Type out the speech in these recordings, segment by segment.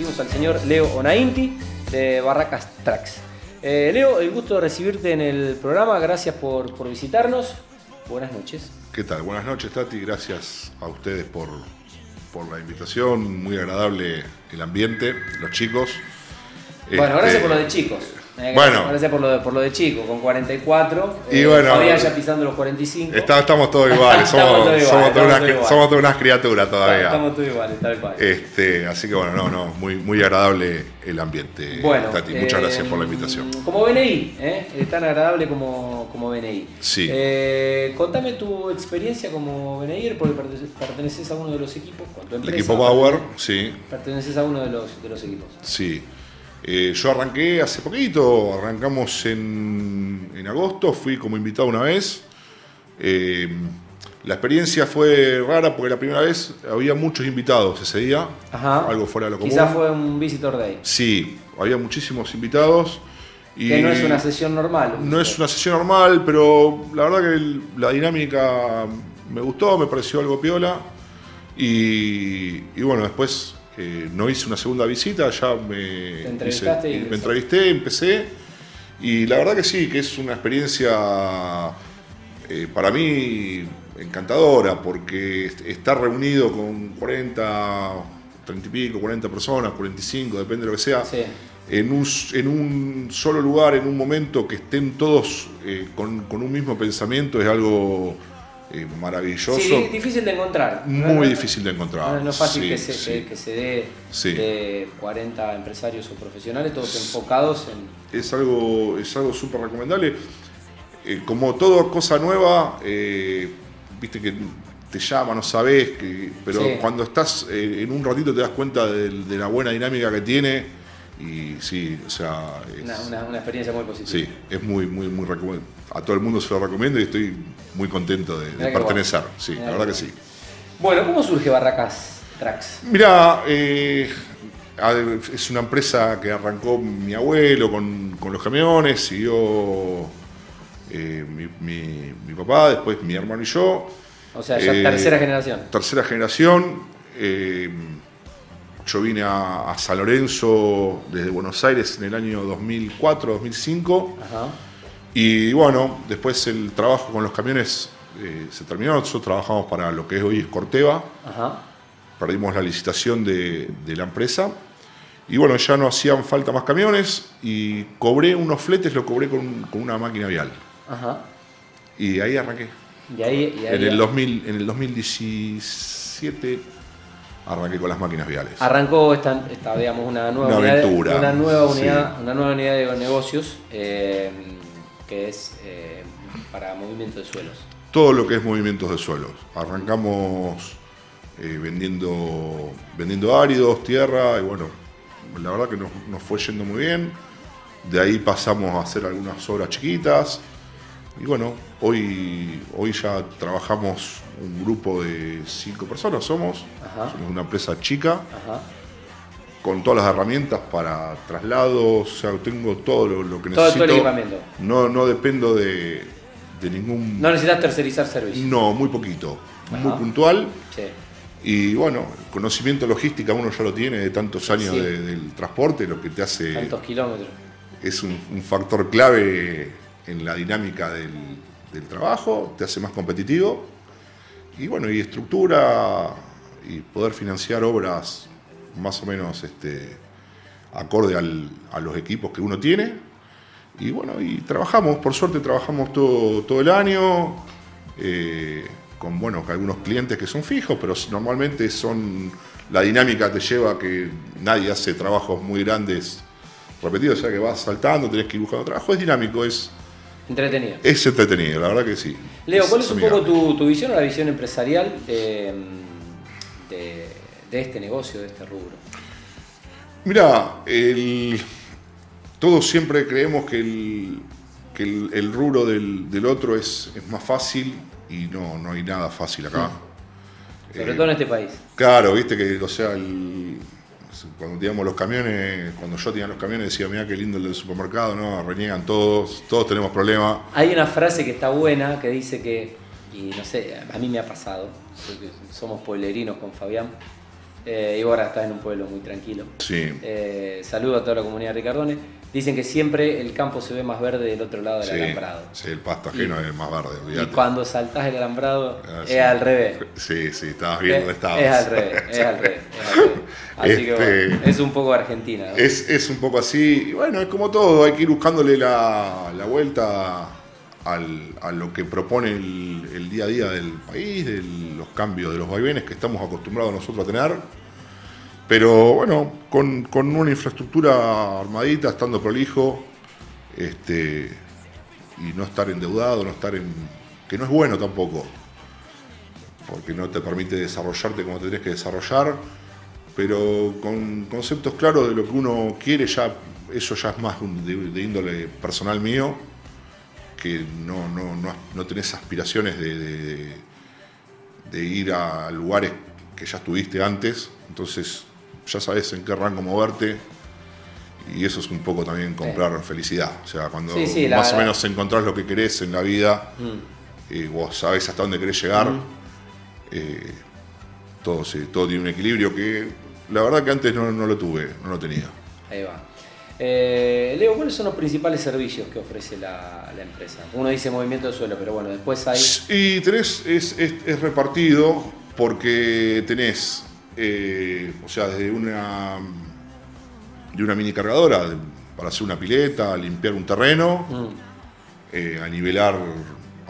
recibimos al señor Leo Onainti de Barracas Tracks. Eh, Leo, el gusto de recibirte en el programa, gracias por, por visitarnos. Buenas noches. ¿Qué tal? Buenas noches, Tati. Gracias a ustedes por, por la invitación. Muy agradable el ambiente, los chicos. Bueno, gracias Este, por lo de chicos. Eh, Bueno. Gracias por lo de, por lo de chico, con 44. Y eh, bueno, Fabián ya pisando los 45. está- estamos todos iguales, somos, todos iguales, somos todas unas, todos iguales. somos todas unas criaturas todavía. Estamos todos iguales, tal cual. Este, así que bueno, no, no, muy, muy agradable el ambiente, Bueno, Tati. Muchas eh, gracias por la invitación. Como BNI, ¿eh? Es tan agradable como, como BNI. Sí. Eh, contame tu experiencia como BNI, porque pertene- perteneces a uno de los equipos. con tu El equipo Power, sí, Perteneces a uno de los, de los equipos. sí. Eh, yo arranqué hace poquito, arrancamos en, en agosto, fui como invitado una vez. Eh, la experiencia fue rara porque la primera vez había muchos invitados ese día, Ajá. algo fuera de lo común. Quizás fue un Visitor Day. Sí, había muchísimos invitados. Y Que no es una sesión normal. No es una sesión normal, pero la verdad que el- la dinámica me gustó, me pareció algo piola. Y, y bueno, después eh, no hice una segunda visita, ya me, Te entrevistaste y me entrevisté, empecé. Y la verdad que sí, que es una experiencia eh, para mí encantadora, porque est- estar reunido con 40, 30 y pico, 40 personas, 45, depende de lo que sea, Sí. en, un, en un solo lugar, en un momento que estén todos eh, con, con un mismo pensamiento, es algo eh, maravilloso. Sí, difícil de encontrar. Muy No- difícil de encontrar. No, no es fácil Sí, que, se, sí. que- que se dé Sí. de 40 empresarios o profesionales, todos enfocados en. es algo es algo súper recomendable. Eh, como toda cosa nueva, eh, viste que te llama, no sabes, que, pero cuando estás eh, en un ratito te das cuenta del- de, la buena dinámica que tiene y sí, o sea, es, Una, una- una experiencia muy positiva. sí, es muy, muy, muy recomendable. A todo el mundo se lo recomiendo y estoy muy contento de, pertenecer. bueno. Sí, Mirá la verdad que sí. Bueno, ¿cómo surge Barracas Tracks? Mira, eh, es una empresa que arrancó mi abuelo con, con los camiones, siguió eh, mi, mi- mi papá, después mi hermano y yo. O sea, ya Eh, tercera generación. Tercera generación. yo vine a, a San Lorenzo desde Buenos Aires en el año 2004, 2005. Ajá. Y bueno, después el trabajo con los camiones eh, se terminó. Nosotros trabajamos para lo que es hoy es Corteva Ajá. perdimos la licitación de, de la empresa. Y bueno, ya no hacían falta más camiones y cobré unos fletes, lo cobré con, con una máquina vial. Ajá. Y ahí arranqué. Y ahí. Y ahí En el, 2000, en el 2017 arranqué con las máquinas viales. Arrancó esta, esta, digamos, una nueva Una unidad, de- aventura, una nueva sí. unidad, una nueva unidad de negocios eh, que es eh, para movimiento de suelos. Todo lo que es movimientos de suelos. Arrancamos eh, vendiendo, vendiendo áridos, tierra, y bueno, la verdad que nos, nos fue yendo muy bien. De ahí pasamos a hacer algunas obras chiquitas. Y bueno, hoy, hoy ya trabajamos un grupo de cinco personas, somos. Ajá. Somos una empresa chica, Ajá. Con todas las herramientas para traslados, o sea, tengo todo lo, lo que Todo- todo necesito. el equipamiento. No, no dependo de, de ningún... No necesitas tercerizar servicio. No, muy poquito, muy puntual. Sí. Y bueno, el conocimiento logística uno ya lo tiene de tantos años Sí. de- del transporte, lo que te hace Tantos kilómetros. es un, un factor clave en la dinámica del, del trabajo, te hace más competitivo. Y bueno, y estructura y poder financiar obras más o menos este, acorde al- a los equipos que uno tiene. Y bueno, y trabajamos, por suerte trabajamos todo, todo el año, eh, con bueno, con algunos clientes que son fijos, pero normalmente son, la dinámica te lleva a que nadie hace trabajos muy grandes repetidos, o sea que vas saltando, tenés que ir buscando trabajo, es dinámico, es, Entretenido. es entretenido, la verdad que sí. Leo, ¿cuál es un poco tu, tu visión o la visión empresarial de, de, de este negocio, de este rubro? Mira, el- todos siempre creemos que el, que el, el rubro del, del otro es, es más fácil y no, no hay nada fácil acá. Sobre Eh, todo en este país. Claro, viste que, o sea, el- cuando teníamos los camiones, cuando yo tenía los camiones decía, mira qué lindo el del supermercado, no, reniegan todos, todos tenemos problemas. Hay una frase que está buena que dice que, y no sé, a mí me ha pasado, somos pueblerinos con Fabián, Eh, y ahora estás en un pueblo muy tranquilo. Sí. Eh, saludo a toda la comunidad de Ricardone. Dicen que siempre el campo se ve más verde del otro lado del Sí, alambrado. sí, el pasto ajeno es más verde, Y olvídate. cuando saltás el alambrado Ah, es sí. al revés. Sí, sí, estabas bien donde es, estabas. es al revés, es al revés. es al revés. Así que Este- bueno, es un poco Argentina. ¿no? Es, es un poco así, y bueno, es como todo, hay que ir buscándole la, la vuelta al- a lo que propone el, el día a día del país, de los cambios, de los vaivenes que estamos acostumbrados nosotros a tener. Pero bueno, con, una infraestructura armadita, estando prolijo, este, y no estar endeudado, no estar en. que no es bueno tampoco, porque no te permite desarrollarte como te tenés que desarrollar pero con conceptos claros de lo que uno quiere, ya eso ya es más de, índole personal mío, que no, no, no, no tenés aspiraciones de- de ir a lugares que ya estuviste antes, entonces ya sabes en qué rango moverte. Y eso es un poco también comprar felicidad. O sea, cuando Sí, sí, la- más o menos encontrás lo que querés en la vida, Mm. eh, vos sabés hasta dónde querés llegar, eh, todo, todo tiene un equilibrio que la verdad que antes no, no lo tuve, no lo tenía. Ahí va. Eh, Leo, ¿cuáles son los principales servicios que ofrece la, la empresa? Uno dice movimiento de suelo, pero bueno, después hay... Y tenés, es, es- es repartido porque tenés, eh, o sea, desde una, de una mini cargadora de- para hacer una pileta, limpiar un terreno, Mm, eh, a nivelar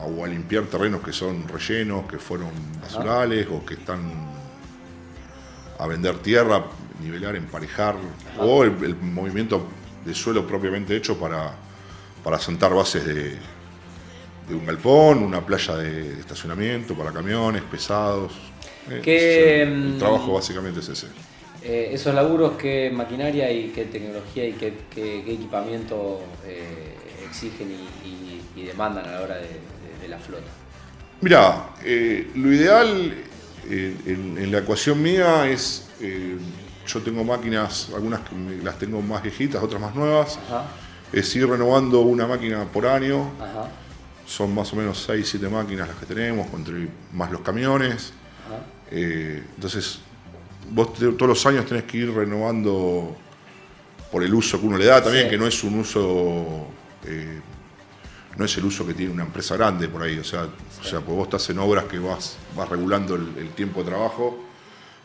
o a limpiar terrenos que son rellenos, que fueron basurales o que están a vender tierra, nivelar, emparejar, o el, el movimiento de suelo propiamente hecho para, para sentar bases de, de un galpón, una playa de, de estacionamiento para camiones pesados. Eh, ¿Qué, es el, el mm, trabajo básicamente es ese. eh, esos laburos, ¿qué maquinaria y qué tecnología y qué, qué- qué equipamiento eh, exigen y, y- y demandan a la hora de, de- de la flota? Mira, eh, lo ideal en, en la ecuación mía es, yo tengo máquinas, algunas que las tengo más viejitas, otras más nuevas, Ajá, es ir renovando una máquina por año, ajá, son más o menos 6, 7 máquinas las que tenemos, más los camiones, ajá. eh, entonces vos te- todos los años tenés que ir renovando por el uso que uno le da también, Sí. que no es un uso... eh, no es el uso que tiene una empresa grande por ahí, o sea, o sea pues vos estás en obras que vas, vas regulando el, el tiempo de trabajo,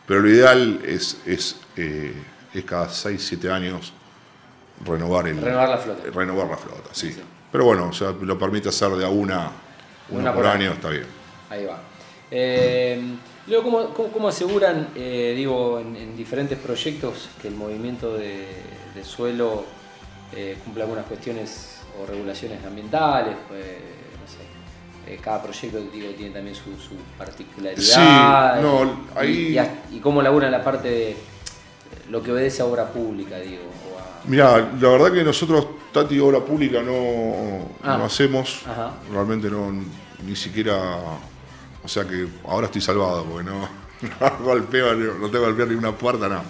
pero lo ideal es, es, eh, es cada 6, 7 años renovar, el, Renovar la flota. renovar la flota, sí. Sí. Pero bueno, o sea, lo permite hacer de a una, una, Una por, por año, está bien. Ahí va. Eh, luego, ¿cómo, cómo, cómo aseguran, eh, digo, en, en diferentes proyectos que el movimiento de, de suelo eh, cumple algunas cuestiones o regulaciones ambientales? Pues, no sé, eh, cada proyecto digo, tiene también su, su particularidad. Sí, y- no, y, ahí- y hasta- y cómo laburan la parte de eh, lo que obedece a obra pública, digo. a- Mira, la verdad que nosotros, Tati, obra pública no, Ah. no hacemos, Ajá. realmente no, ni siquiera, o sea que ahora estoy salvado, porque no, no golpeo, no tengo que golpear ni una puerta, no.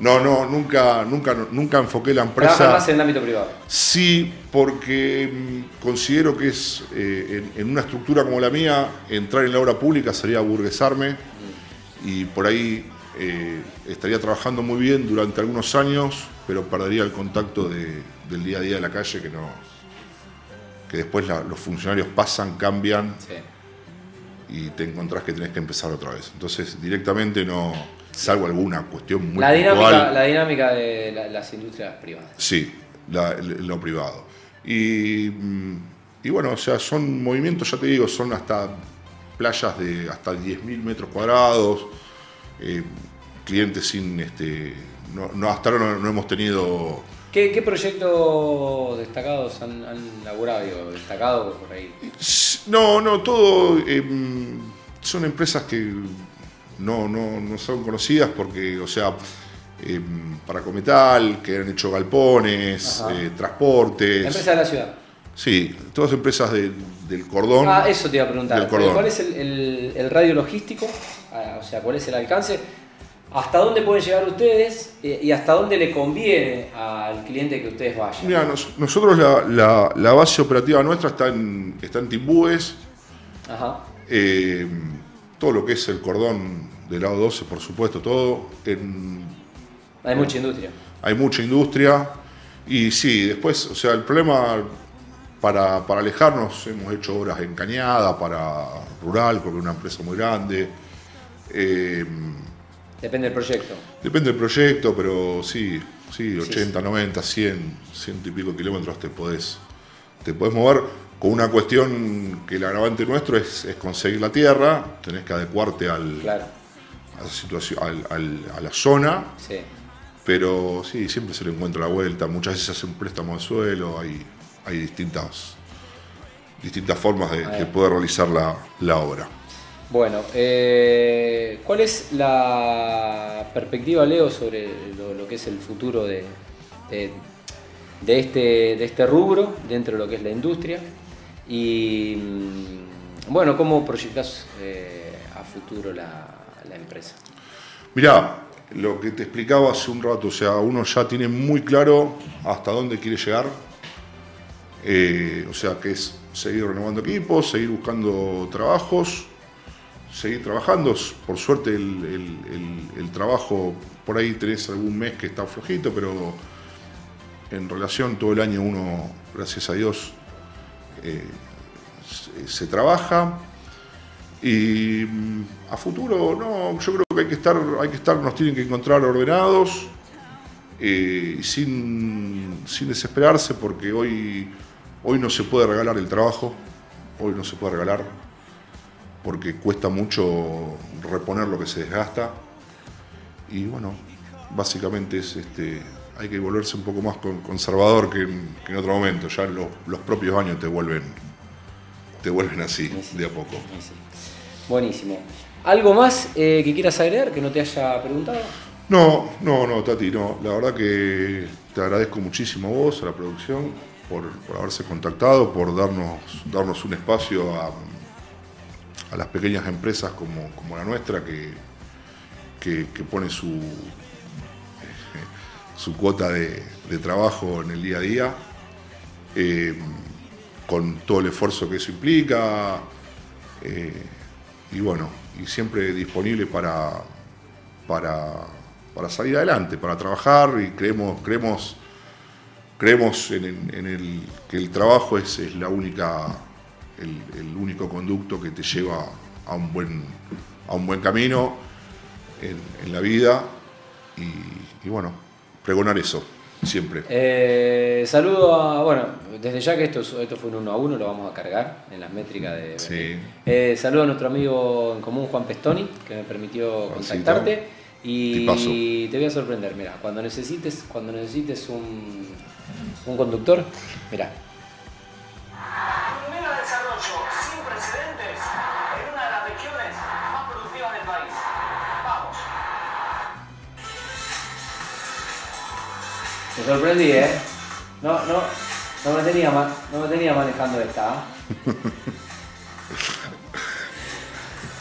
No, no, nunca, nunca, nunca enfoqué la empresa. más en el ámbito privado. Sí, porque mm, considero que es eh, en, en una estructura como la mía, entrar en la obra pública sería aburguesarme y por ahí eh, estaría trabajando muy bien durante algunos años, pero perdería el contacto de- del día a día de la calle que no que después la- los funcionarios pasan, cambian Sí. y te encontrás que tenés que empezar otra vez. Entonces directamente no, salvo alguna cuestión muy La dinámica, puntual. la dinámica de la- las industrias privadas. Sí, la- lo privado. Y, mm, y bueno, o sea, son movimientos, ya te digo, son hasta playas de hasta 10.000 metros cuadrados, eh, clientes sin, este, no, no, hasta ahora no, no hemos tenido... ¿Qué, qué proyectos destacados han, han laburado? Digo, destacado por ahí. No, no, todo eh, son empresas que no, no, no son conocidas porque, o sea, eh, para Cometal, que han hecho galpones, eh, transportes. Empresa de la ciudad. Sí, todas empresas de- del cordón. Ah, eso te iba a preguntar. ¿Cuál es el, el- el radio logístico? Ah, O sea, ¿cuál es el alcance? ¿Hasta dónde pueden llegar ustedes eh, y hasta dónde le conviene al cliente que ustedes vayan? Mira, nos- nosotros la, la- la base operativa nuestra está en, está en Timbúes. Ajá. Eh, todo lo que es el cordón del lado 12, por supuesto, todo. hay mucha industria. Hay mucha industria. Y sí, después, o sea, el problema para, alejarnos, hemos hecho obras en Cañada, para Rural, porque es una empresa muy grande. Eh, depende del proyecto. Depende del proyecto, pero sí, sí, 80, 90, 100, ciento y pico kilómetros te podés, te podés mover con una cuestión que el agravante nuestro es, conseguir la tierra, tenés que adecuarte al, a, la situación, a la zona. Pero sí, siempre se le encuentra la vuelta. Muchas veces hacen préstamo de suelo, hay, hay distintas, distintas formas de, poder realizar la, obra. Bueno, eh, ¿cuál es la perspectiva, Leo, sobre lo, que es el futuro de, de, este, de este rubro dentro de lo que es la industria? Y mm, bueno, ¿cómo proyectas eh, a futuro la, empresa? Mirá, lo que te explicaba hace un rato, o sea, uno ya tiene muy claro hasta dónde quiere llegar. Eh, o sea, que es seguir renovando equipos, seguir buscando trabajos, seguir trabajando. Por suerte el, trabajo, por ahí tenés algún mes que está flojito, pero en relación todo el año uno, gracias a Dios, eh, se, trabaja. Y mm, a futuro, no, yo creo que hay que estar, hay que estar, nos tienen que encontrar ordenados eh, y sin, sin desesperarse, porque hoy, hoy no se puede regalar el trabajo, hoy no se puede regalar, porque cuesta mucho reponer lo que se desgasta. Y bueno, básicamente es este, hay que volverse un poco más conservador que en, otro momento. Ya los propios años te vuelven te vuelven así, de a poco. Buenísimo. ¿Algo más eh, que quieras agregar que no te haya preguntado? No, no, no, Tati, no. La verdad que te agradezco muchísimo a vos, a la producción, por, haberse contactado, por darnos, darnos un espacio a, las pequeñas empresas como, la nuestra que, que, pone su, su cuota de, trabajo en el día a día. Eh, con todo el esfuerzo que eso implica. Eh, y bueno, y siempre disponible para, para, salir adelante, para trabajar y creemos, creemos, creemos en, el, que el trabajo es, la única, el, único conducto que te lleva a un buen, a un buen camino en, la vida y bueno, pregonar eso siempre. Eh, saludo a, bueno, desde ya que esto, esto fue un uno a uno, lo vamos a cargar en las métricas de... Sí. Eh, saludo a nuestro amigo en común Juan Pestoni, que me permitió contactarte. Y te voy a sorprender, mira, cuando necesites, cuando necesites un, un conductor, mira, Me sorprendí, ¿eh? No, no, no me tenía, no me tenía manejando esta. ¿ah?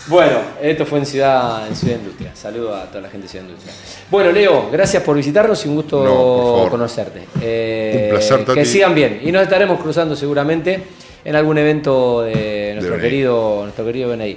Bueno, esto fue en Ciudad, en Ciudad Industria. Saludo a toda la gente de Ciudad Industria. Bueno, Leo, gracias por visitarnos y un gusto conocerte. Eh, un placer, Que sigan bien. Y nos estaremos cruzando seguramente en algún evento de nuestro querido, nuestro querido BNI.